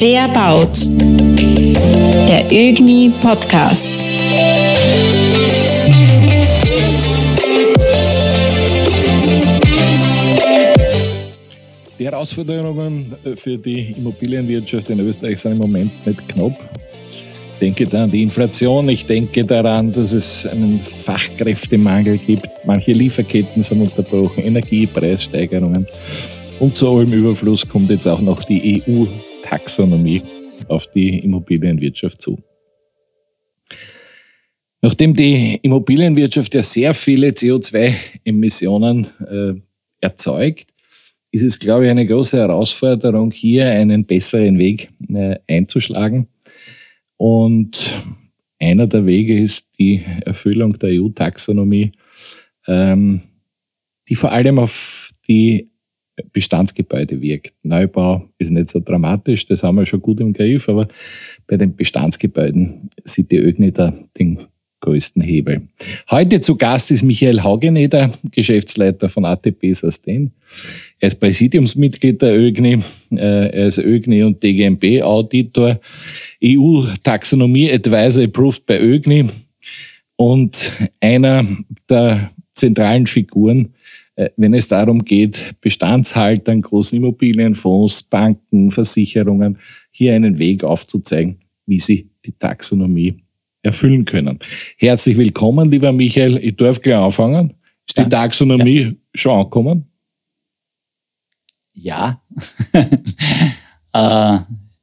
Wer baut? Der ÖGNI Podcast. Die Herausforderungen für die Immobilienwirtschaft in Österreich sind im Moment nicht knapp. Ich denke da an die Inflation, ich denke daran, dass es einen Fachkräftemangel gibt. Manche Lieferketten sind unterbrochen, Energiepreissteigerungen. Und zu allem Überfluss kommt jetzt auch noch die EU-Taxonomie auf die Immobilienwirtschaft zu. Nachdem die Immobilienwirtschaft ja sehr viele CO2-Emissionen äh, erzeugt, ist es, glaube ich, eine große Herausforderung, hier einen besseren Weg äh, einzuschlagen. Und einer der Wege ist die Erfüllung der EU-Taxonomie, ähm, die vor allem auf die Bestandsgebäude wirkt. Neubau ist nicht so dramatisch, das haben wir schon gut im Griff, aber bei den Bestandsgebäuden sieht die ÖGNI da den größten Hebel. Heute zu Gast ist Michael Haugeneder, Geschäftsleiter von ATP Sustain. Er ist Präsidiumsmitglied der ÖGNI, äh, er ist ÖGNI und DGMB Auditor, EU Taxonomie Advisor approved bei ÖGNI und einer der zentralen Figuren wenn es darum geht, Bestandshaltern, großen Immobilienfonds, Banken, Versicherungen hier einen Weg aufzuzeigen, wie sie die Taxonomie erfüllen können. Herzlich willkommen, lieber Michael. Ich darf gleich anfangen. Ist die Taxonomie ja. schon angekommen? Ja. äh,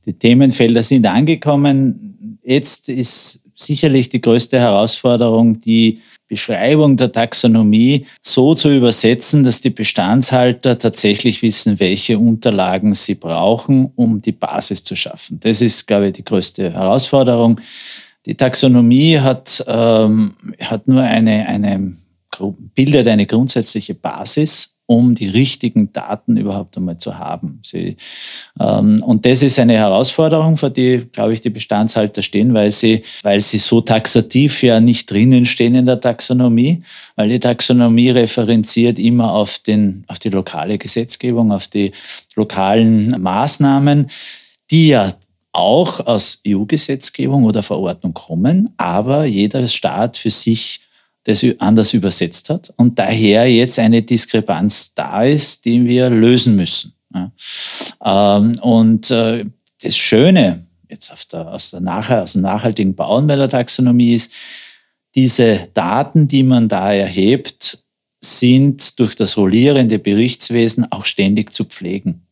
die Themenfelder sind angekommen. Jetzt ist sicherlich die größte Herausforderung, die Beschreibung der Taxonomie so zu übersetzen, dass die Bestandshalter tatsächlich wissen, welche Unterlagen sie brauchen, um die Basis zu schaffen. Das ist, glaube ich, die größte Herausforderung. Die Taxonomie hat, ähm, hat nur eine, eine, bildet eine grundsätzliche Basis um die richtigen Daten überhaupt einmal zu haben. Sie, ähm, und das ist eine Herausforderung, vor die, glaube ich, die Bestandshalter stehen, weil sie, weil sie so taxativ ja nicht drinnen stehen in der Taxonomie, weil die Taxonomie referenziert immer auf, den, auf die lokale Gesetzgebung, auf die lokalen Maßnahmen, die ja auch aus EU-Gesetzgebung oder Verordnung kommen, aber jeder Staat für sich das anders übersetzt hat und daher jetzt eine Diskrepanz da ist, die wir lösen müssen. Ähm, und äh, das Schöne jetzt der, aus, der Nachher, aus dem nachhaltigen Bauen bei der Taxonomie ist, diese Daten, die man da erhebt, sind durch das rollierende Berichtswesen auch ständig zu pflegen.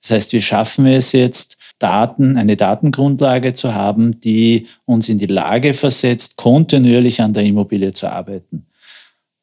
Das heißt, wir schaffen es jetzt, Daten, eine Datengrundlage zu haben, die uns in die Lage versetzt, kontinuierlich an der Immobilie zu arbeiten.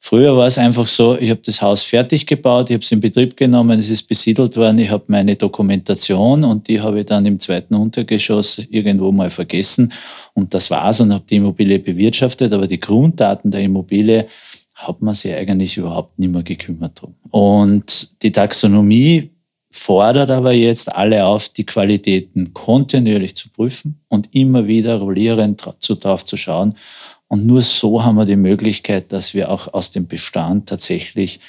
Früher war es einfach so, ich habe das Haus fertig gebaut, ich habe es in Betrieb genommen, es ist besiedelt worden, ich habe meine Dokumentation und die habe ich dann im zweiten Untergeschoss irgendwo mal vergessen und das war's und habe die Immobilie bewirtschaftet, aber die Grunddaten der Immobilie hat man sich eigentlich überhaupt nicht mehr gekümmert drum. Und die Taxonomie fordert aber jetzt alle auf, die Qualitäten kontinuierlich zu prüfen und immer wieder rollierend drauf zu schauen. Und nur so haben wir die Möglichkeit, dass wir auch aus dem Bestand tatsächlich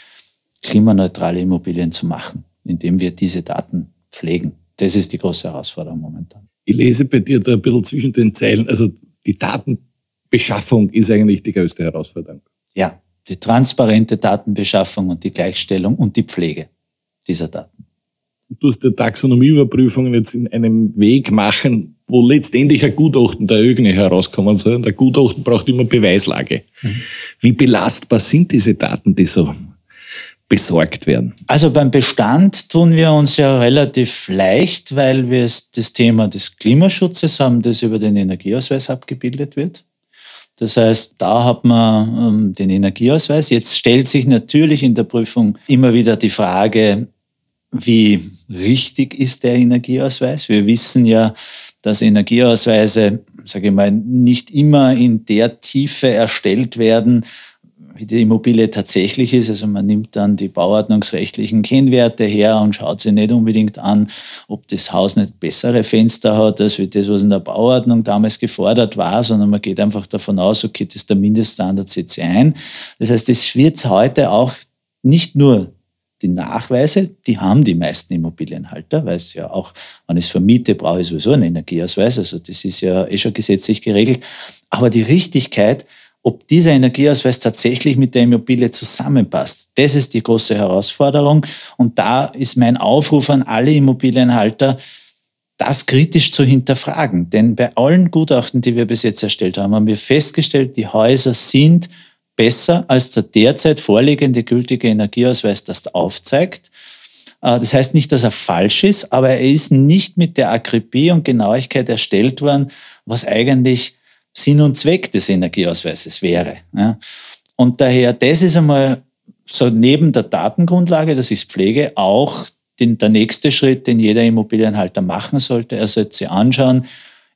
klimaneutrale Immobilien zu machen, indem wir diese Daten pflegen. Das ist die große Herausforderung momentan. Ich lese bei dir da ein bisschen zwischen den Zeilen, also die Datenbeschaffung ist eigentlich die größte Herausforderung. Ja, die transparente Datenbeschaffung und die Gleichstellung und die Pflege dieser Daten du hast der Taxonomieüberprüfungen jetzt in einem Weg machen, wo letztendlich ein Gutachten der ÖGNE herauskommen soll. Und der Gutachten braucht immer Beweislage. Mhm. Wie belastbar sind diese Daten, die so besorgt werden? Also beim Bestand tun wir uns ja relativ leicht, weil wir das Thema des Klimaschutzes haben, das über den Energieausweis abgebildet wird. Das heißt, da hat man ähm, den Energieausweis. Jetzt stellt sich natürlich in der Prüfung immer wieder die Frage, wie richtig ist der Energieausweis? Wir wissen ja, dass Energieausweise, sage ich mal, nicht immer in der Tiefe erstellt werden, wie die Immobilie tatsächlich ist. Also man nimmt dann die bauordnungsrechtlichen Kennwerte her und schaut sich nicht unbedingt an, ob das Haus nicht bessere Fenster hat, als wie das, was in der Bauordnung damals gefordert war, sondern man geht einfach davon aus, okay, das ist der Mindeststandard, setze ein. Das heißt, es wird heute auch nicht nur die Nachweise, die haben die meisten Immobilienhalter, weil es ja auch, wenn ich es vermiete, brauche ich sowieso einen Energieausweis. Also das ist ja eh schon gesetzlich geregelt. Aber die Richtigkeit, ob dieser Energieausweis tatsächlich mit der Immobilie zusammenpasst, das ist die große Herausforderung. Und da ist mein Aufruf an alle Immobilienhalter, das kritisch zu hinterfragen. Denn bei allen Gutachten, die wir bis jetzt erstellt haben, haben wir festgestellt, die Häuser sind besser als der derzeit vorliegende gültige Energieausweis das aufzeigt. Äh, das heißt nicht, dass er falsch ist, aber er ist nicht mit der Akribie und Genauigkeit erstellt worden, was eigentlich Sinn und Zweck des Energieausweises wäre. Und daher, das ist einmal so neben der Datengrundlage, das ist Pflege, auch der nächste Schritt, den jeder Immobilienhalter machen sollte. Er sollte sich anschauen,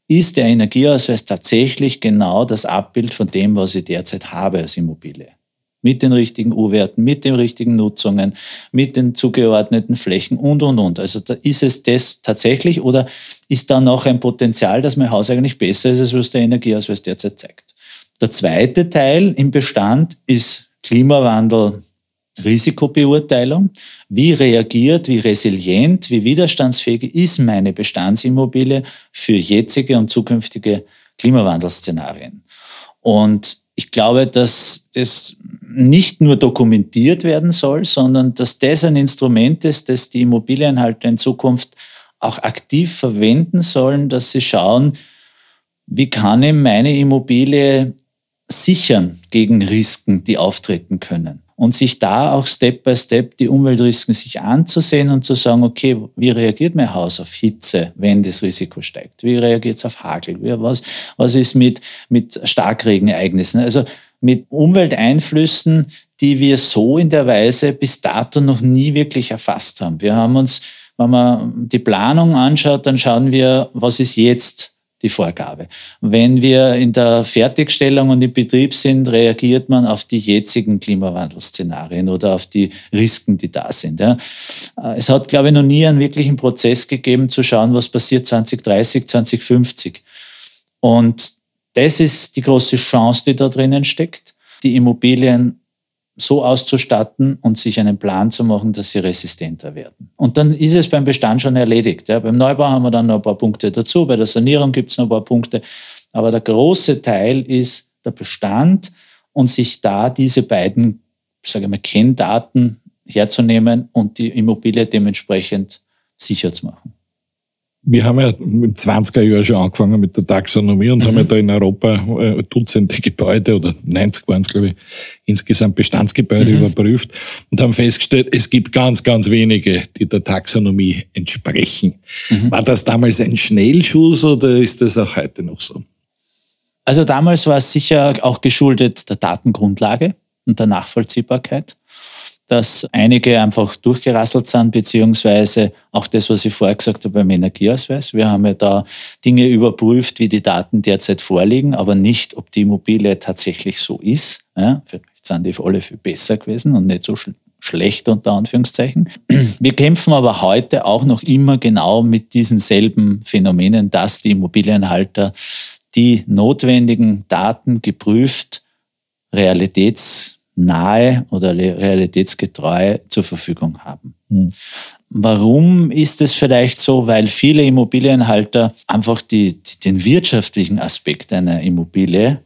ist der Energieausweis tatsächlich genau das Abbild von dem, was ich derzeit habe als Immobilie. Mit den richtigen U-Werten, mit den richtigen Nutzungen, mit den zugeordneten Flächen und, und, und. Also da ist es das tatsächlich oder ist da noch ein Potenzial, dass mein Haus eigentlich besser ist, als was der Energieausweis derzeit zeigt? Der zweite Teil im Bestand ist Klimawandel Risikobeurteilung. Wie reagiert, wie resilient, wie widerstandsfähig ist meine Bestandsimmobilie für jetzige und zukünftige Klimawandelszenarien? Und ich glaube, dass das nicht nur dokumentiert werden soll, sondern dass das ein Instrument ist, das die Immobilienhalter in Zukunft auch aktiv verwenden sollen, dass sie schauen, wie kann ich meine Immobilie sichern gegen Risiken, die auftreten können und sich da auch Step by Step die Umweltrisiken sich anzusehen und zu sagen, okay, wie reagiert mein Haus auf Hitze, wenn das Risiko steigt? Wie reagiert es auf Hagel? Was, was ist mit, mit Starkregenereignissen? Also mit Umwelteinflüssen, die wir so in der Weise bis dato noch nie wirklich erfasst haben. Wir haben uns, wenn man die Planung anschaut, dann schauen wir, was ist jetzt die Vorgabe. Wenn wir in der Fertigstellung und im Betrieb sind, reagiert man auf die jetzigen Klimawandelszenarien oder auf die Risiken, die da sind. Äh, es hat, glaube ich, noch nie einen wirklichen Prozess gegeben, zu schauen, was passiert 2030, 2050. Und das ist die große Chance, die da drinnen steckt, die Immobilien so auszustatten und sich einen Plan zu machen, dass sie resistenter werden. Und dann ist es beim Bestand schon erledigt. Ja, beim Neubau haben wir dann noch ein paar Punkte dazu, bei der Sanierung gibt es noch ein paar Punkte. Aber der große Teil ist der Bestand und sich da diese beiden, sage ich mal, Kenndaten herzunehmen und die Immobilie dementsprechend sicher zu machen wir haben ja im 20er Jahr schon angefangen mit der Taxonomie und mhm. haben ja da in Europa äh, Dutzende Gebäude oder 90 waren es, glaube ich, insgesamt Bestandsgebäude mhm. überprüft und haben festgestellt, es gibt ganz, ganz wenige, die der Taxonomie entsprechen. Mhm. War das damals ein Schnellschuss oder ist das auch heute noch so? Also damals war es sicher auch geschuldet der Datengrundlage und der Nachvollziehbarkeit dass einige einfach durchgerasselt sind, beziehungsweise auch das, was ich vorher gesagt habe beim Energieausweis. Wir haben ja da Dinge überprüft, wie die Daten derzeit vorliegen, aber nicht, ob die Immobilie tatsächlich so ist. Ja, vielleicht sind die alle viel besser gewesen und nicht so sch schlecht unter Anführungszeichen. Wir kämpfen aber heute auch noch immer genau mit diesen selben Phänomenen, dass die Immobilienhalter die notwendigen Daten geprüft, realitäts nahe oder realitätsgetreu zur Verfügung haben. Mhm. Warum ist es vielleicht so? Weil viele Immobilienhalter einfach die, den wirtschaftlichen Aspekt einer Immobilie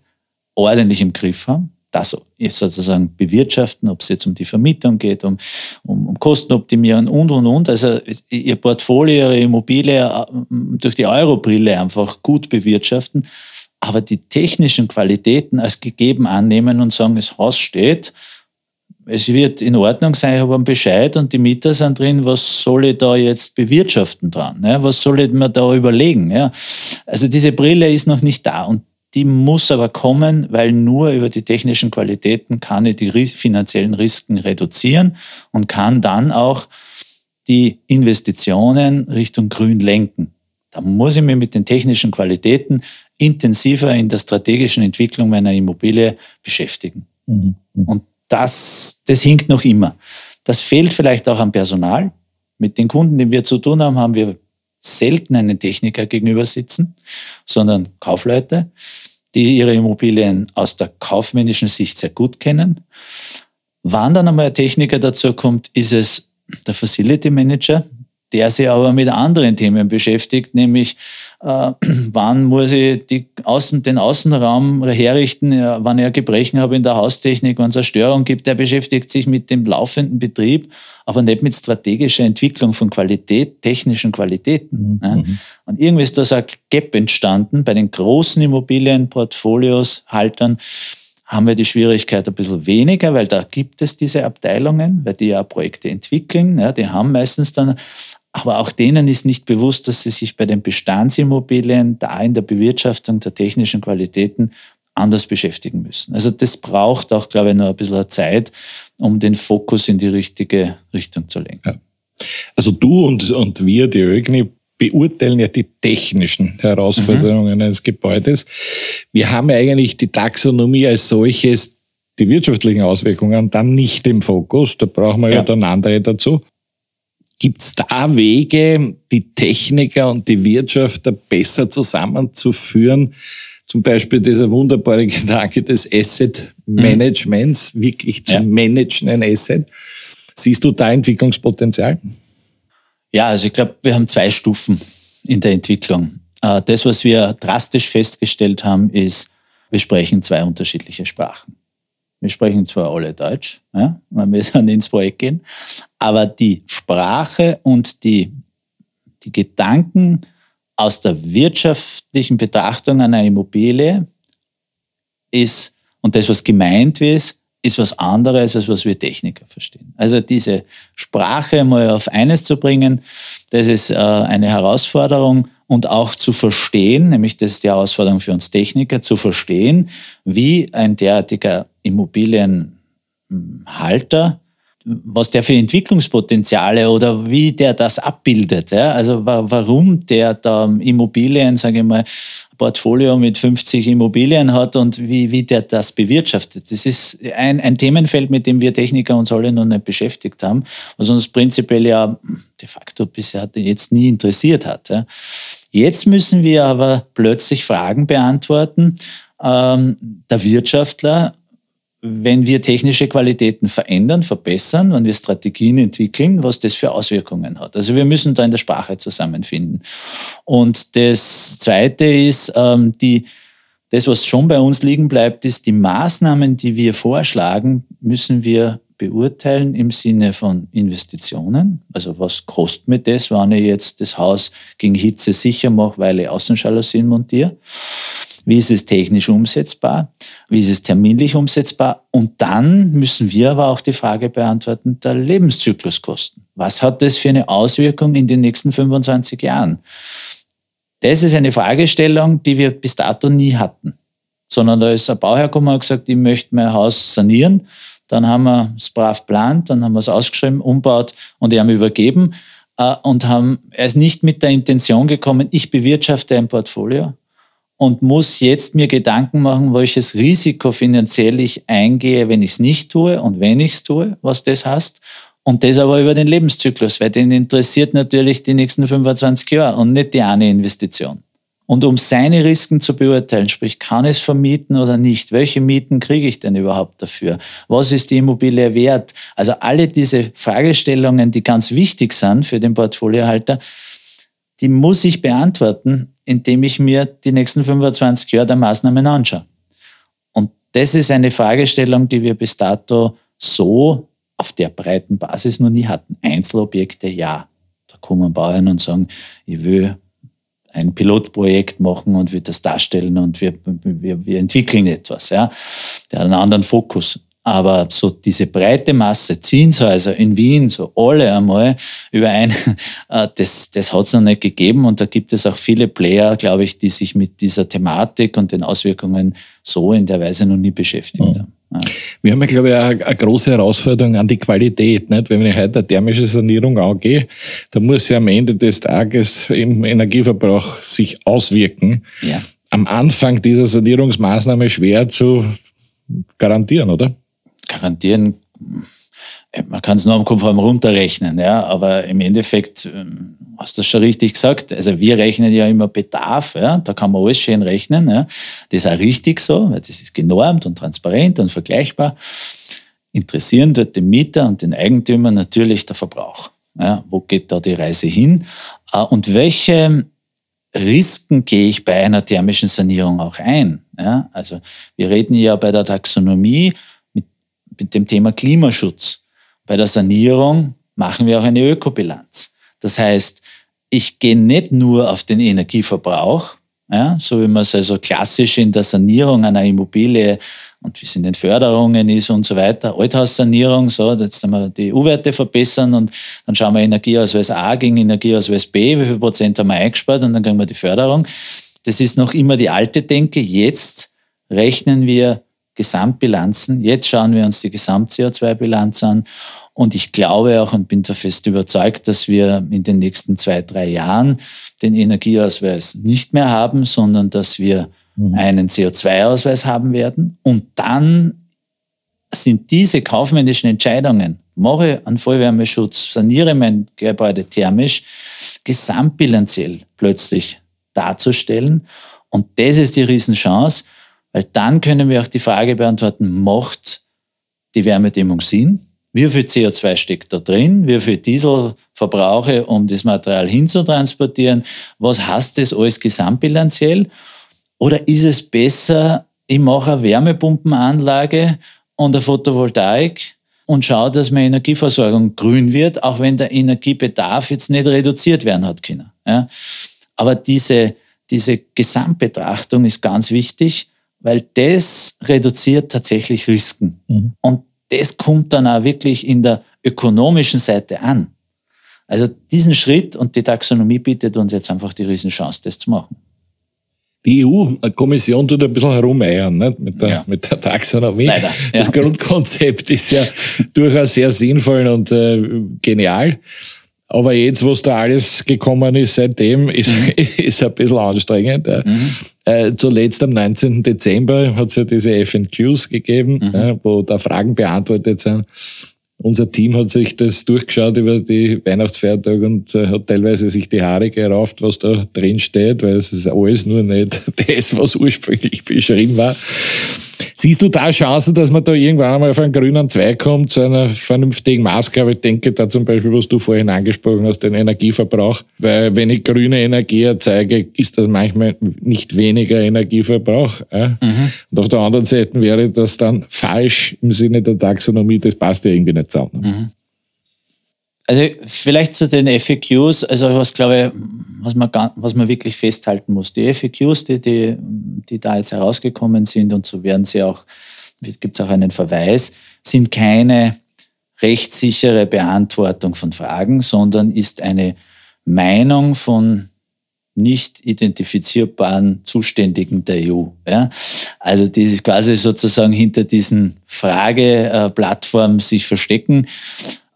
ordentlich im Griff haben. Das ist sozusagen bewirtschaften, ob es jetzt um die Vermietung geht, um, um, um Kostenoptimierung und, und, und. Also ihr Portfolio, ihre Immobilie äh, durch die Eurobrille einfach gut bewirtschaften aber die technischen Qualitäten als gegeben annehmen und sagen, das Haus steht, es wird in Ordnung sein, ich habe einen Bescheid und die Mieter sind drin, was soll ich da jetzt bewirtschaften dran? Ja? Was soll ich mir da überlegen? Ja? Also diese Brille ist noch nicht da und die muss aber kommen, weil nur über die technischen Qualitäten kann ich die finanziellen Risiken reduzieren und kann dann auch die Investitionen Richtung Grün lenken. Da muss ich mich mit den technischen Qualitäten intensiver in der strategischen Entwicklung meiner Immobilie beschäftigen. Mhm. mhm. Und das, das hinkt noch immer. Das fehlt vielleicht auch am Personal. Mit den Kunden, die wir zu tun haben, haben wir selten einen Techniker gegenüber sitzen, sondern Kaufleute, die ihre Immobilien aus der kaufmännischen Sicht sehr gut kennen. Wann dann einmal ein Techniker dazu kommt, ist es der Facility Manager, der sich aber mit anderen Themen beschäftigt, nämlich äh, wann muss ich die Außen, den Außenraum herrichten, ja, wann ich Gebrechen habe in der Haustechnik, wann es eine Störung gibt, der beschäftigt sich mit dem laufenden Betrieb, aber nicht mit strategischer Entwicklung von Qualität, technischen Qualitäten. Mhm. Ja. Und irgendwie ist da so ein Gap entstanden bei den großen Immobilienportfolios, Haltern, haben wir die Schwierigkeit ein bisschen weniger, weil da gibt es diese Abteilungen, weil die ja Projekte entwickeln. Ja, die haben meistens dann aber auch denen ist nicht bewusst, dass sie sich bei den Bestandsimmobilien, da in der Bewirtschaftung der technischen Qualitäten anders beschäftigen müssen. Also das braucht auch, glaube ich, noch ein bisschen Zeit, um den Fokus in die richtige Richtung zu lenken. Ja. Also du und, und wir, die ÖGNI, beurteilen ja die technischen Herausforderungen mhm. eines Gebäudes. Wir haben ja eigentlich die Taxonomie als solches, die wirtschaftlichen Auswirkungen dann nicht im Fokus. Da brauchen wir ja, ja dann andere dazu. Gibt es da Wege, die Techniker und die Wirtschaft da besser zusammenzuführen? Zum Beispiel dieser wunderbare Gedanke des Asset Managements, mhm. wirklich zu ja. managen ein Asset. Siehst du da Entwicklungspotenzial? Ja, also ich glaube, wir haben zwei Stufen in der Entwicklung. Äh, das, was wir drastisch festgestellt haben, ist, wir sprechen zwei unterschiedliche Sprachen. Wir sprechen zwar alle Deutsch, ja, wenn wir dann ins Projekt gehen, aber die Sprache und die, die Gedanken aus der wirtschaftlichen Betrachtung einer Immobilie ist, und das, was gemeint ist, ist was anderes, als was wir Techniker verstehen. Also diese Sprache mal auf eines zu bringen, das ist äh, eine Herausforderung und auch zu verstehen, nämlich das ist die Herausforderung für uns Techniker, zu verstehen, wie ein derartiger Immobilienhalter was der für Entwicklungspotenziale oder wie der das abbildet. Ja? Also warum der da Immobilien, sage ich mal, Portfolio mit 50 Immobilien hat und wie, wie der das bewirtschaftet. Das ist ein, ein Themenfeld, mit dem wir Techniker uns alle noch nicht beschäftigt haben, was uns prinzipiell ja de facto bisher jetzt nie interessiert hat. Ja? Jetzt müssen wir aber plötzlich Fragen beantworten, ähm, der Wirtschaftler wenn wir technische Qualitäten verändern, verbessern, wenn wir Strategien entwickeln, was das für Auswirkungen hat. Also wir müssen da in der Sprache zusammenfinden. Und das Zweite ist, ähm, die, das, was schon bei uns liegen bleibt, ist, die Maßnahmen, die wir vorschlagen, müssen wir beurteilen im Sinne von Investitionen. Also was kostet mir das, wenn ich jetzt das Haus gegen Hitze sicher mache, weil ich Außenjalousien montiere? Wie ist es technisch umsetzbar? Wie ist es terminlich umsetzbar? Und dann müssen wir aber auch die Frage beantworten der Lebenszykluskosten. Was hat das für eine Auswirkung in den nächsten 25 Jahren? Das ist eine Fragestellung, die wir bis dato nie hatten. Sondern da ist ein Bauherr gekommen und gesagt, ich möchte mein Haus sanieren. Dann haben wir es brav plant, dann haben wir es ausgeschrieben, umbaut und haben übergeben äh, und haben, er ist nicht mit der Intention gekommen, ich bewirtschafte ein Portfolio, und muss jetzt mir Gedanken machen, welches Risiko finanziell ich eingehe, wenn ich es nicht tue und wenn ich es tue, was das heißt. Und das aber über den Lebenszyklus, weil den interessiert natürlich die nächsten 25 Jahre und nicht die eine Investition. Und um seine Risiken zu beurteilen, sprich, kann es vermieten oder nicht? Welche Mieten kriege ich denn überhaupt dafür? Was ist die Immobilie wert? Also alle diese Fragestellungen, die ganz wichtig sind für den Portfoliohalter, die muss ich beantworten, indem ich mir die nächsten 25 Jahre der Maßnahmen anschaue. Und das ist eine Fragestellung, die wir bis dato so auf der breiten Basis noch nie hatten. Einzelobjekte, ja. Da kommen Bauern und sagen, ich will ein Pilotprojekt machen und wir das darstellen und wir, wir, wir entwickeln etwas. Ja. Der hat einen anderen Fokus. Aber so diese breite Masse, Zinshäuser in Wien, so alle einmal überein, äh, das, das hat es noch nicht gegeben. Und da gibt es auch viele Player, glaube ich, die sich mit dieser Thematik und den Auswirkungen so in der Weise noch nie beschäftigt mhm. haben. Ja. Wir haben, glaube ich, eine, eine, große Herausforderung an die Qualität. Nicht? Wenn ich heute eine thermische Sanierung angehe, dann muss sie am Ende des Tages im Energieverbrauch sich auswirken. Ja. Am Anfang dieser Sanierungsmaßnahme schwer zu garantieren, oder? garantieren, man kann es nur am Konform runterrechnen, ja, aber im Endeffekt ähm, hast du schon richtig gesagt. Also wir rechnen ja immer Bedarf, ja, da kann man alles schön rechnen. Ja. Das ist auch richtig so, weil das ist genormt und transparent und vergleichbar. interessieren dort den Mieter und den Eigentümer natürlich der Verbrauch. Ja, wo geht da die Reise hin? Äh, und welche Risiken gehe ich bei einer thermischen Sanierung auch ein? Ja, also wir reden ja bei der Taxonomie mit, dem Thema Klimaschutz. Bei der Sanierung machen wir auch eine Ökobilanz. Das heißt, ich gehe nicht nur auf den Energieverbrauch, ja, so wie man es also klassisch in der Sanierung einer Immobilie und wie es in den Förderungen ist und so weiter. Althaussanierung, so, jetzt haben wir die U-Werte verbessern und dann schauen wir Energieausweis A gegen Energieausweis B, wie viel Prozent haben wir eingespart und dann kriegen wir die Förderung. Das ist noch immer die alte Denke. Jetzt rechnen wir Gesamtbilanzen. Jetzt schauen wir uns die Gesamt-CO2-Bilanz an. Und ich glaube auch und bin da fest überzeugt, dass wir in den nächsten zwei, drei Jahren den Energieausweis nicht mehr haben, sondern dass wir mhm. einen CO2-Ausweis haben werden. Und dann sind diese kaufmännischen Entscheidungen, mache einen Vollwärmeschutz, saniere mein Gebäude thermisch, gesamtbilanziell plötzlich darzustellen. Und das ist die Riesenchance, weil dann können wir auch die Frage beantworten, macht die Wärmedämmung Sinn? Wie viel CO2 steckt da drin? Wie viel Diesel verbrauche, um das Material hinzutransportieren? Was heißt das alles gesamtbilanziell? Oder ist es besser, ich mache eine Wärmepumpenanlage und eine Photovoltaik und schaue, dass meine Energieversorgung grün wird, auch wenn der Energiebedarf jetzt nicht reduziert werden hat können. Ja? Aber diese, diese Gesamtbetrachtung ist ganz wichtig, weil das reduziert tatsächlich Risiken. Mhm. Und das kommt dann auch wirklich in der ökonomischen Seite an. Also diesen Schritt und die Taxonomie bietet uns jetzt einfach die Riesenchance, das zu machen. Die EU-Kommission tut ein bisschen herumeiern nicht? Mit, der, ja. mit der Taxonomie. Leider, ja. Das Grundkonzept ist ja durchaus sehr sinnvoll und äh, genial. Aber jetzt, was da alles gekommen ist seitdem, ist, mhm. ist ein bisschen anstrengend. Mhm. Äh, zuletzt am 19. Dezember hat es ja diese FNQs gegeben, mhm. äh, wo da Fragen beantwortet sind. Unser Team hat sich das durchgeschaut über die Weihnachtsfeiertage und äh, hat teilweise sich die Haare gerauft, was da drin steht, weil es ist alles nur nicht das, was ursprünglich beschrieben war. Siehst du da Chancen, dass man da irgendwann einmal auf einen grünen Zweig kommt, zu einer vernünftigen Maßgabe? Ich denke da zum Beispiel, was du vorhin angesprochen hast, den Energieverbrauch. Weil wenn ich grüne Energie erzeuge, ist das manchmal nicht weniger Energieverbrauch. Äh? Mhm. Und auf der anderen Seite wäre das dann falsch im Sinne der Taxonomie, das passt ja irgendwie nicht zusammen. Mhm. Also vielleicht zu den FAQs, also was glaube ich, was man, was man wirklich festhalten muss. Die FAQs, die, die, die da jetzt herausgekommen sind und so werden sie auch, gibt es auch einen Verweis, sind keine rechtssichere Beantwortung von Fragen, sondern ist eine Meinung von nicht identifizierbaren Zuständigen der EU. Ja? Also die quasi sozusagen hinter diesen Frageplattformen sich verstecken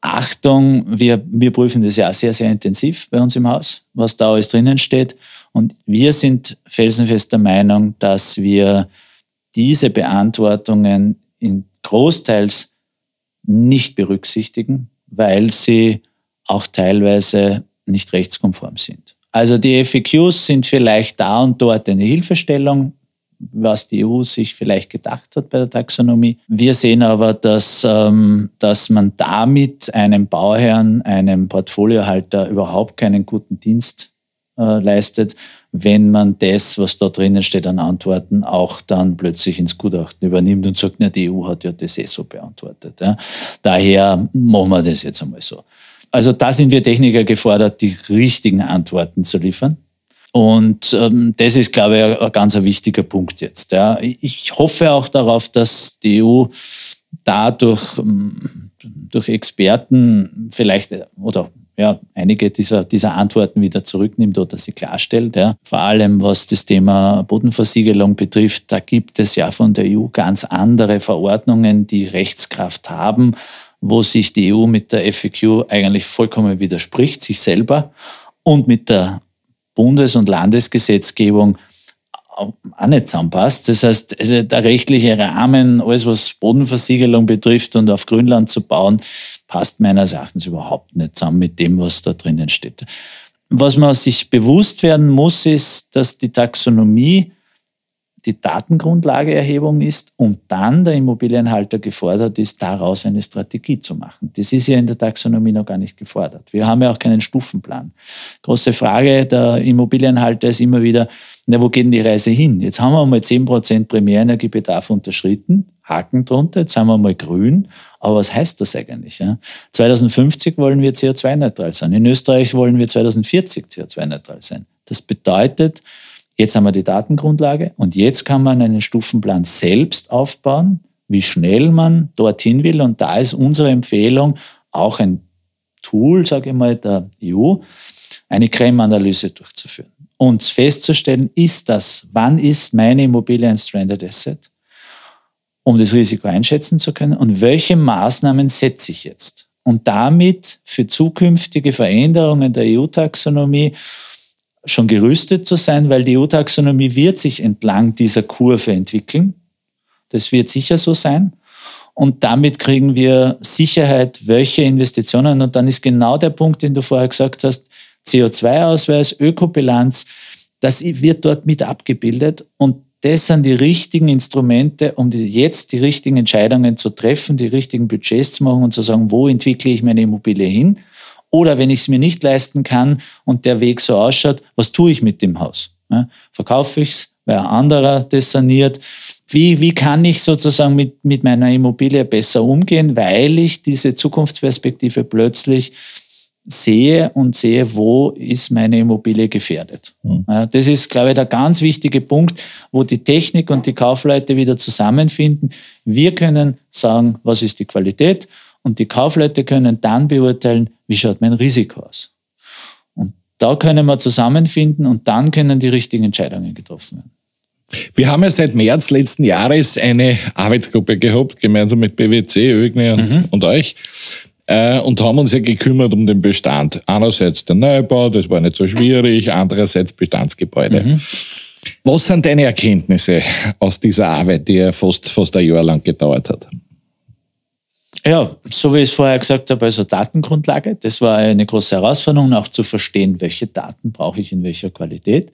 Achtung, wir, wir prüfen das ja sehr, sehr intensiv bei uns im Haus, was da alles drinnen steht. Und wir sind felsenfest der Meinung, dass wir diese Beantwortungen in großteils nicht berücksichtigen, weil sie auch teilweise nicht rechtskonform sind. Also die FAQs sind vielleicht da und dort eine Hilfestellung, was die EU sich vielleicht gedacht hat bei der Taxonomie. Wir sehen aber, dass, ähm, dass man damit einem Bauherrn, einem Portfoliohalter überhaupt keinen guten Dienst äh, leistet, wenn man das, was da drinnen steht an Antworten, auch dann plötzlich ins Gutachten übernimmt und sagt, na, die EU hat ja das eh so beantwortet. Ja. Daher machen wir das jetzt einmal so. Also da sind wir Techniker gefordert, die richtigen Antworten zu liefern. Und ähm, das ist, glaube ich, ein, ein ganz wichtiger Punkt jetzt. Ja. Ich hoffe auch darauf, dass die EU dadurch ähm, durch Experten vielleicht oder ja, einige dieser, dieser Antworten wieder zurücknimmt oder sie klarstellt. Ja. Vor allem was das Thema Bodenversiegelung betrifft, da gibt es ja von der EU ganz andere Verordnungen, die Rechtskraft haben, wo sich die EU mit der FAQ eigentlich vollkommen widerspricht, sich selber und mit der Bundes- und Landesgesetzgebung auch nicht zusammenpasst. Das heißt, also der rechtliche Rahmen, alles was Bodenversiegelung betrifft und auf Grünland zu bauen, passt meines Erachtens überhaupt nicht zusammen mit dem, was da drinnen steht. Was man sich bewusst werden muss, ist, dass die Taxonomie die Datengrundlageerhebung ist und dann der Immobilienhalter gefordert ist, daraus eine Strategie zu machen. Das ist ja in der Taxonomie noch gar nicht gefordert. Wir haben ja auch keinen Stufenplan. Große Frage der Immobilienhalter ist immer wieder, na, wo geht denn die Reise hin? Jetzt haben wir mal 10% Primärenergiebedarf unterschritten, Haken drunter, jetzt haben wir mal grün. Aber was heißt das eigentlich? Ja? 2050 wollen wir CO2-neutral sein. In Österreich wollen wir 2040 CO2-neutral sein. Das bedeutet, Jetzt haben wir die Datengrundlage und jetzt kann man einen Stufenplan selbst aufbauen, wie schnell man dorthin will. Und da ist unsere Empfehlung auch ein Tool, sage ich mal, der EU, eine Creme-Analyse durchzuführen. Und festzustellen, ist das, wann ist meine Immobilie ein Stranded Asset, um das Risiko einschätzen zu können und welche Maßnahmen setze ich jetzt? Und damit für zukünftige Veränderungen der EU-Taxonomie schon gerüstet zu sein, weil die EU-Taxonomie wird sich entlang dieser Kurve entwickeln. Das wird sicher so sein. Und damit kriegen wir Sicherheit, welche Investitionen. Und dann ist genau der Punkt, den du vorher gesagt hast, CO2-Ausweis, Ökobilanz, das wird dort mit abgebildet. Und das sind die richtigen Instrumente, um jetzt die richtigen Entscheidungen zu treffen, die richtigen Budgets zu machen und zu sagen, wo entwickle ich meine Immobilie hin oder wenn ich es mir nicht leisten kann und der Weg so ausschaut, was tue ich mit dem Haus? Ja, verkaufe ich es, weil ein anderer das saniert? Wie, wie kann ich sozusagen mit, mit meiner Immobilie besser umgehen, weil ich diese Zukunftsperspektive plötzlich sehe und sehe, wo ist meine Immobilie gefährdet. Mhm. Das ist, glaube ich, der ganz wichtige Punkt, wo die Technik und die Kaufleute wieder zusammenfinden. Wir können sagen, was ist die Qualität und die Kaufleute können dann beurteilen, wie schaut mein Risiko aus. Und da können wir zusammenfinden und dann können die richtigen Entscheidungen getroffen werden. Wir haben ja seit März letzten Jahres eine Arbeitsgruppe gehabt, gemeinsam mit BWC, Ögne und, mhm. und euch, äh, und haben uns ja gekümmert um den Bestand. Einerseits der Neubau, das war nicht so schwierig, andererseits Bestandsgebäude. Mhm. Was sind deine Erkenntnisse aus dieser Arbeit, die ja fast, fast ein Jahr lang gedauert hat? Ja, so wie ich es vorher gesagt habe, also Datengrundlage. Das war eine große Herausforderung, auch zu verstehen, welche Daten brauche ich in welcher Qualität.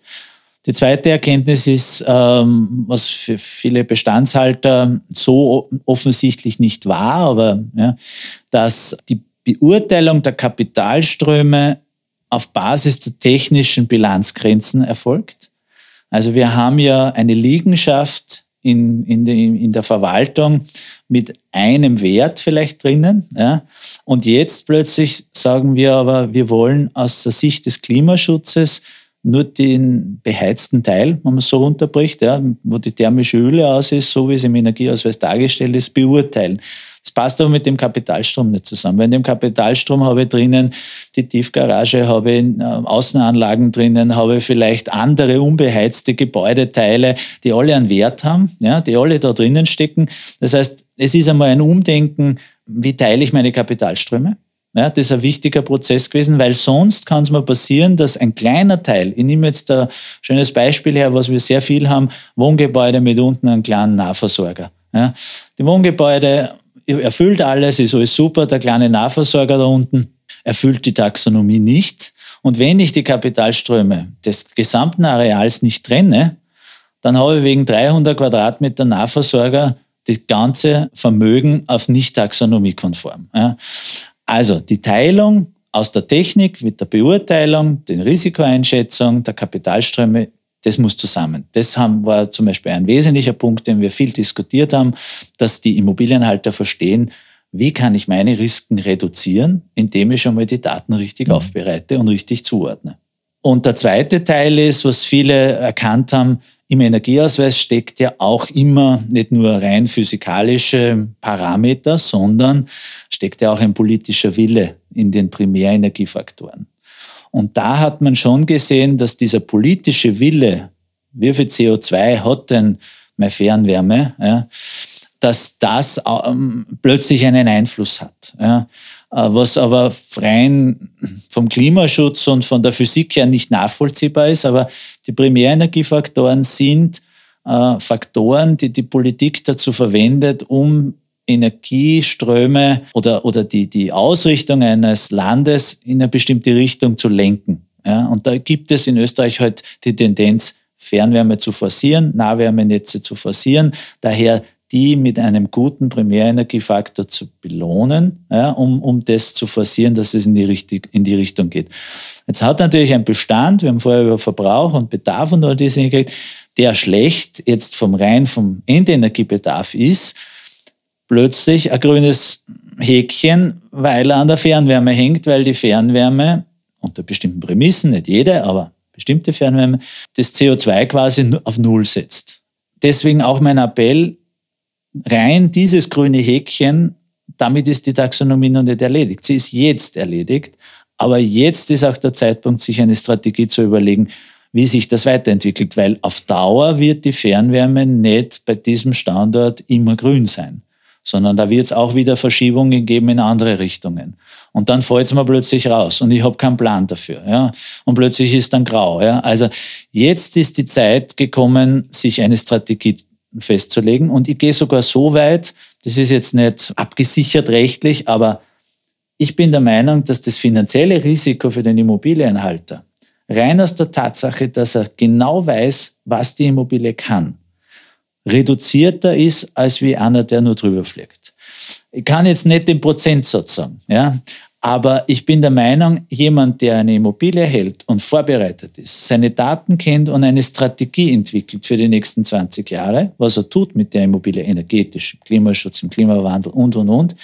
Die zweite Erkenntnis ist, ähm, was für viele Bestandshalter so offensichtlich nicht war, aber ja, dass die Beurteilung der Kapitalströme auf Basis der technischen Bilanzgrenzen erfolgt. Also wir haben ja eine Liegenschaft in, in, de, in der Verwaltung mit einem Wert vielleicht drinnen. Ja. Und jetzt plötzlich sagen wir aber, wir wollen aus der Sicht des Klimaschutzes nur den beheizten Teil, wenn man es so runterbricht, ja, wo die thermische Öle aus ist, so wie es im Energieausweis dargestellt ist, beurteilen. Das passt aber mit dem Kapitalstrom nicht zusammen. Weil in dem Kapitalstrom habe ich drinnen die Tiefgarage, habe ich äh, Außenanlagen drinnen, habe ich vielleicht andere unbeheizte Gebäudeteile, die alle einen Wert haben, ja, die alle da drinnen stecken. Das heißt, es ist einmal ein Umdenken, wie teile ich meine Kapitalströme? Ja, das ist ein wichtiger Prozess gewesen, weil sonst kann es mal passieren, dass ein kleiner Teil, ich nehme jetzt ein schönes Beispiel her, was wir sehr viel haben, Wohngebäude mit unten einem kleinen Nahversorger. Ja, die Wohngebäude erfüllt alles, ist alles super, der kleine Nahversorger da unten erfüllt die Taxonomie nicht. Und wenn ich die Kapitalströme des gesamten Areals nicht trenne, dann habe ich wegen 300 Quadratmeter Nahversorger das ganze Vermögen auf nicht taxonomiekonform. Also die Teilung aus der Technik mit der Beurteilung, der Risikoeinschätzung, der Kapitalströme das muss zusammen. Das haben, war zum Beispiel ein wesentlicher Punkt, den wir viel diskutiert haben, dass die Immobilienhalter verstehen, wie kann ich meine Risiken reduzieren, indem ich schon mal die Daten richtig mhm. aufbereite und richtig zuordne. Und der zweite Teil ist, was viele erkannt haben, im Energieausweis steckt ja auch immer nicht nur rein physikalische Parameter, sondern steckt ja auch ein politischer Wille in den Primärenergiefaktoren. Und da hat man schon gesehen, dass dieser politische Wille, wie viel CO2 hat denn meine Fernwärme, ja, dass das ähm, plötzlich einen Einfluss hat. Ja. Äh, was aber rein vom Klimaschutz und von der Physik her nicht nachvollziehbar ist. Aber die Primärenergiefaktoren sind äh, Faktoren, die die Politik dazu verwendet, um Energieströme oder, oder die, die Ausrichtung eines Landes in eine bestimmte Richtung zu lenken. Ja, und da gibt es in Österreich halt die Tendenz Fernwärme zu forcieren, Nahwärmenetze zu forcieren. Daher die mit einem guten Primärenergiefaktor zu belohnen, ja, um, um das zu forcieren, dass es in die, richtig, in die Richtung geht. Jetzt hat natürlich ein Bestand, wir haben vorher über Verbrauch und Bedarf und all diese geredet, der schlecht jetzt vom rein vom Endenergiebedarf ist, plötzlich ein grünes Häkchen, weil er an der Fernwärme hängt, weil die Fernwärme unter bestimmten Prämissen, nicht jede, aber bestimmte Fernwärme, das CO2 quasi auf Null setzt. Deswegen auch mein Appell, rein dieses grüne Häkchen, damit ist die Taxonomie noch nicht erledigt. Sie ist jetzt erledigt, aber jetzt ist auch der Zeitpunkt, sich eine Strategie zu überlegen, wie sich das weiterentwickelt, weil auf Dauer wird die Fernwärme nicht bei diesem Standort immer grün sein, sondern da wird es auch wieder Verschiebungen geben in andere Richtungen. Und dann fällt es mir plötzlich raus und ich habe keinen Plan dafür. Ja? Und plötzlich ist dann grau. Ja? Also jetzt ist die Zeit gekommen, sich eine Strategie festzulegen. Und ich gehe sogar so weit, das ist jetzt nicht abgesichert rechtlich, aber ich bin der Meinung, dass das finanzielle Risiko für den Immobilienhalter rein aus der Tatsache, dass er genau weiß, was die Immobilie kann, reduzierter ist, als wie einer, der nur drüber fliegt. Ich kann jetzt nicht den Prozentsatz sagen, ja, aber ich bin der Meinung, jemand, der eine Immobilie hält und vorbereitet ist, seine Daten kennt und eine Strategie entwickelt für die nächsten 20 Jahre, was er tut mit der Immobilie energetisch, im Klimaschutz, im Klimawandel und, und, und,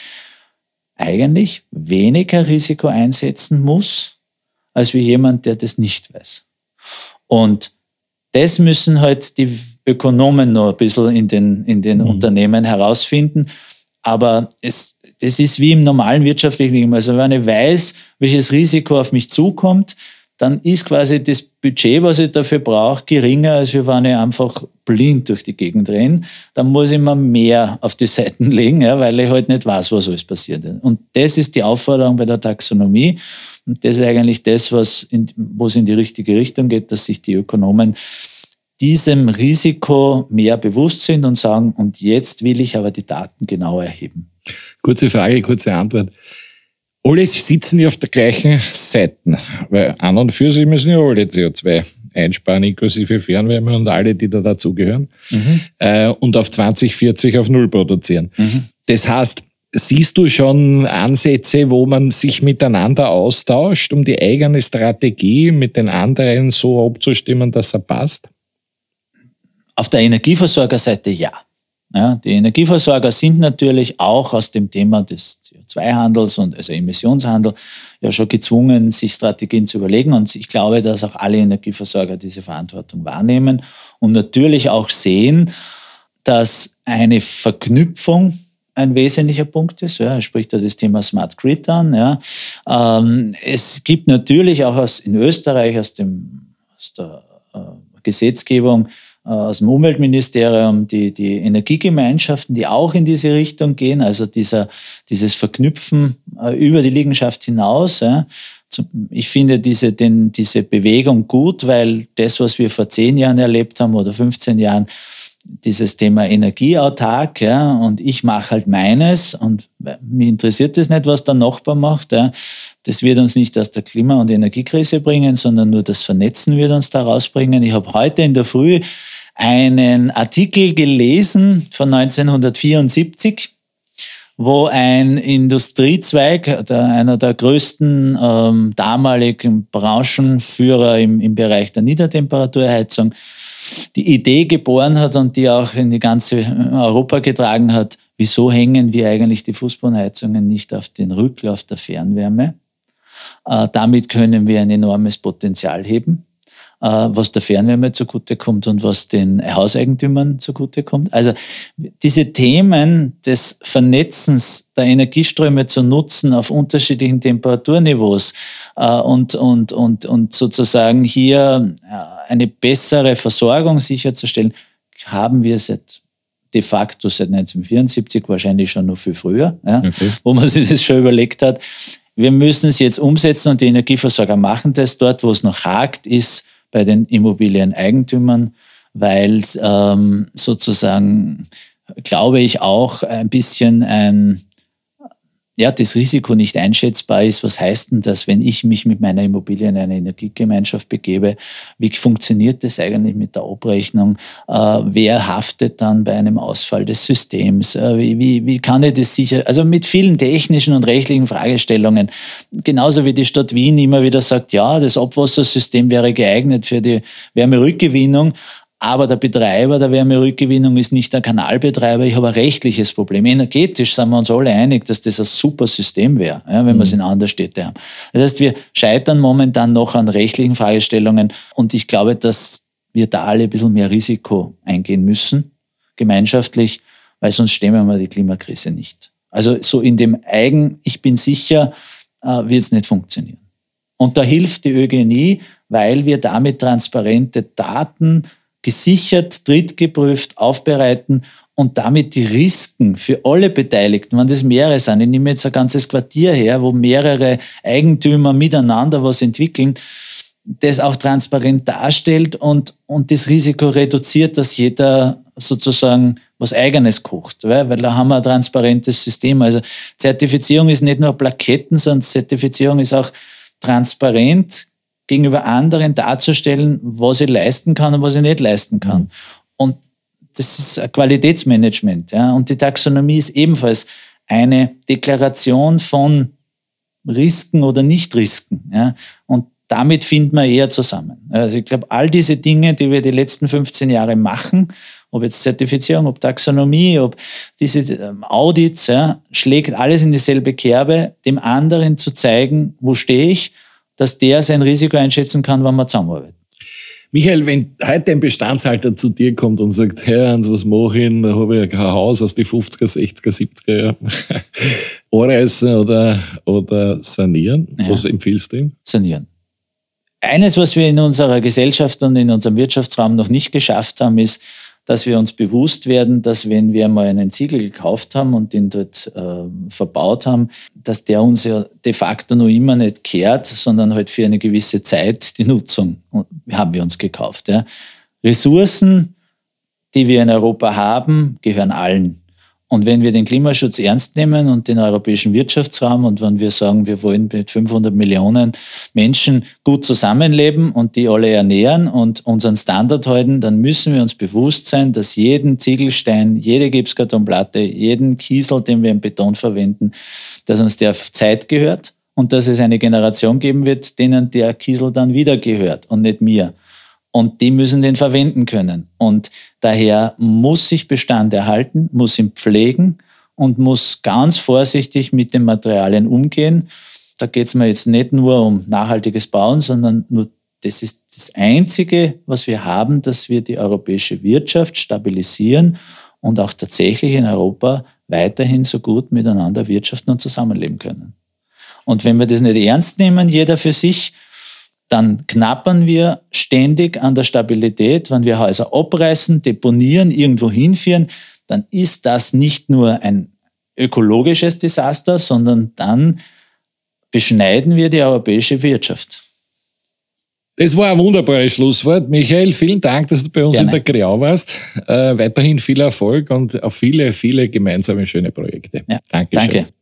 eigentlich weniger Risiko einsetzen muss, als wie jemand, der das nicht weiß. Und das müssen halt die Ökonomen noch ein bisschen in den, in den mhm. Unternehmen herausfinden. Aber es, das ist wie im normalen wirtschaftlichen Leben. Also wenn ich weiß, welches Risiko auf mich zukommt, dann ist quasi das Budget, was ich dafür brauche, geringer, als wenn ich einfach blind durch die Gegend renne. Dann muss ich mir mehr auf die Seiten legen, ja, weil ich halt nicht weiß, was alles passiert. Und das ist die Aufforderung bei der Taxonomie. Und das ist eigentlich das, was in, wo es in die richtige Richtung geht, dass sich die Ökonomen diesem Risiko mehr bewusst sind und sagen, und jetzt will ich aber die Daten genauer erheben. Kurze Frage, kurze Antwort. Alle sitzen ja auf der gleichen Seite, weil an und für sich müssen ja alle CO2 einsparen, inklusive Fernwärme und alle, die da dazugehören, mhm. äh, und auf 2040 auf Null produzieren. Mhm. Das heißt, siehst du schon Ansätze, wo man sich miteinander austauscht, um die eigene Strategie mit den anderen so abzustimmen, dass er passt? Auf der Energieversorgerseite ja. Ja, die Energieversorger sind natürlich auch aus dem Thema des CO2-Handels und also Emissionshandel ja schon gezwungen, sich Strategien zu überlegen. Und ich glaube, dass auch alle Energieversorger diese Verantwortung wahrnehmen und natürlich auch sehen, dass eine Verknüpfung ein wesentlicher Punkt ist. Ja, spricht da das Thema Smart Grid an. Ja. Ähm, es gibt natürlich auch aus, in Österreich aus, dem, aus der äh, Gesetzgebung aus dem Umweltministerium, die, die Energiegemeinschaften, die auch in diese Richtung gehen, also dieser, dieses Verknüpfen äh, über die Liegenschaft hinaus. Ja. Ich finde diese, den, diese Bewegung gut, weil das, was wir vor zehn Jahren erlebt haben oder 15 Jahren, dieses Thema Energieautark, ja, und ich mache halt meines und mir interessiert es nicht, was der Nachbar macht, ja. Das wird uns nicht aus der Klima- und Energiekrise bringen, sondern nur das Vernetzen wird uns da rausbringen. Ich habe heute in der Früh einen Artikel gelesen von 1974, wo ein Industriezweig, einer der größten ähm, damaligen Branchenführer im, im Bereich der Niedertemperaturheizung, die Idee geboren hat und die auch in die ganze Europa getragen hat, wieso hängen wir eigentlich die Fußbodenheizungen nicht auf den Rücklauf der Fernwärme? Äh, damit können wir ein enormes Potenzial heben. Äh, was der Fernwärme zugutekommt und was den Hauseigentümern zugutekommt. Also diese Themen des Vernetzens der Energieströme zu nutzen auf unterschiedlichen Temperaturniveaus äh, und, und, und, und sozusagen hier äh, eine bessere Versorgung sicherzustellen, haben wir seit de facto seit 1974, wahrscheinlich schon noch viel früher, ja, okay. wo man sich das schon überlegt hat. Wir müssen es jetzt umsetzen und die Energieversorger machen das. Dort, wo es noch hakt, ist bei den Immobilieneigentümern, weil ähm, sozusagen, glaube ich, auch ein bisschen ein ja, das Risiko nicht einschätzbar ist. Was heißt denn das, wenn ich mich mit meiner Immobilie in eine Energiegemeinschaft begebe? Wie funktioniert das eigentlich mit der Abrechnung? Äh, wer haftet dann bei einem Ausfall des Systems? Äh, wie, wie, wie kann ich das sicher? Also mit vielen technischen und rechtlichen Fragestellungen. Genauso wie die Stadt Wien immer wieder sagt, ja, das Abwassersystem wäre geeignet für die Wärmerückgewinnung. Aber der Betreiber der Wärmerückgewinnung ist nicht der Kanalbetreiber. Ich habe ein rechtliches Problem. Energetisch sind wir uns alle einig, dass das ein super System wäre, ja, wenn mhm. wir es in anderen Städten haben. Das heißt, wir scheitern momentan noch an rechtlichen Fragestellungen. Und ich glaube, dass wir da alle ein bisschen mehr Risiko eingehen müssen, gemeinschaftlich, weil sonst stemmen wir die Klimakrise nicht. Also so in dem Eigen, ich bin sicher, äh, wird es nicht funktionieren. Und da hilft die ÖGNI, weil wir damit transparente Daten gesichert, drittgeprüft, aufbereiten und damit die Risiken für alle Beteiligten, wenn das mehrere sind, ich nehme jetzt ein ganzes Quartier her, wo mehrere Eigentümer miteinander was entwickeln, das auch transparent darstellt und, und das Risiko reduziert, dass jeder sozusagen was Eigenes kocht, weil, weil da haben wir ein transparentes System. Also Zertifizierung ist nicht nur Plaketten, sondern Zertifizierung ist auch transparent, gegenüber anderen darzustellen, was ich leisten kann und was ich nicht leisten kann. Mhm. Und das ist ein Qualitätsmanagement. Ja. Und die Taxonomie ist ebenfalls eine Deklaration von Risken oder Nicht-Risken. Ja. Und damit finden wir eher zusammen. Also ich glaube, all diese Dinge, die wir die letzten 15 Jahre machen, ob jetzt Zertifizierung, ob Taxonomie, ob diese ähm, Audits, ja, schlägt alles in dieselbe Kerbe, dem anderen zu zeigen, wo stehe ich dass der sein Risiko einschätzen kann, wenn man zusammenarbeitet. Michael, wenn heute ein Bestandshalter zu dir kommt und sagt, Herr Hans, was mache ich? Da habe ich ein Haus aus den 50er, 60er, 70er Jahren. Anreißen oder, oder sanieren. Ja. Was empfiehlst du ihm? Sanieren. Eines, was wir in unserer Gesellschaft und in unserem Wirtschaftsraum noch nicht geschafft haben, ist, dass wir uns bewusst werden, dass wenn wir mal einen Ziegel gekauft haben und den dort äh, verbaut haben, dass der uns ja de facto noch immer nicht kehrt, sondern halt für eine gewisse Zeit die Nutzung haben wir uns gekauft. Ja. Ressourcen, die wir in Europa haben, gehören allen. Und wenn wir den Klimaschutz ernst nehmen und den europäischen Wirtschaftsraum und wenn wir sagen, wir wollen mit 500 Millionen Menschen gut zusammenleben und die alle ernähren und unseren Standard halten, dann müssen wir uns bewusst sein, dass jeden Ziegelstein, jede Gipskartonplatte, jeden Kiesel, den wir im Beton verwenden, dass uns der Zeit gehört und dass es eine Generation geben wird, denen der Kiesel dann wieder gehört und nicht mir und die müssen den verwenden können. Und daher muss sich Bestand erhalten, muss ihn pflegen und muss ganz vorsichtig mit den Materialien umgehen. Da geht es mir jetzt nicht nur um nachhaltiges Bauen, sondern nur das ist das Einzige, was wir haben, dass wir die europäische Wirtschaft stabilisieren und auch tatsächlich in Europa weiterhin so gut miteinander wirtschaften und zusammenleben können. Und wenn wir das nicht ernst nehmen, jeder für sich, dann knappern wir ständig an der Stabilität. Wenn wir Häuser abreißen, deponieren, irgendwo hinführen, dann ist das nicht nur ein ökologisches Desaster, sondern dann beschneiden wir die europäische Wirtschaft. Das war ein wunderbares Schlusswort. Michael, vielen Dank, dass du bei uns Gerne. in der Kreau warst. Äh, weiterhin viel Erfolg und auf viele, viele gemeinsame schöne Projekte. Ja, Dankeschön. Danke.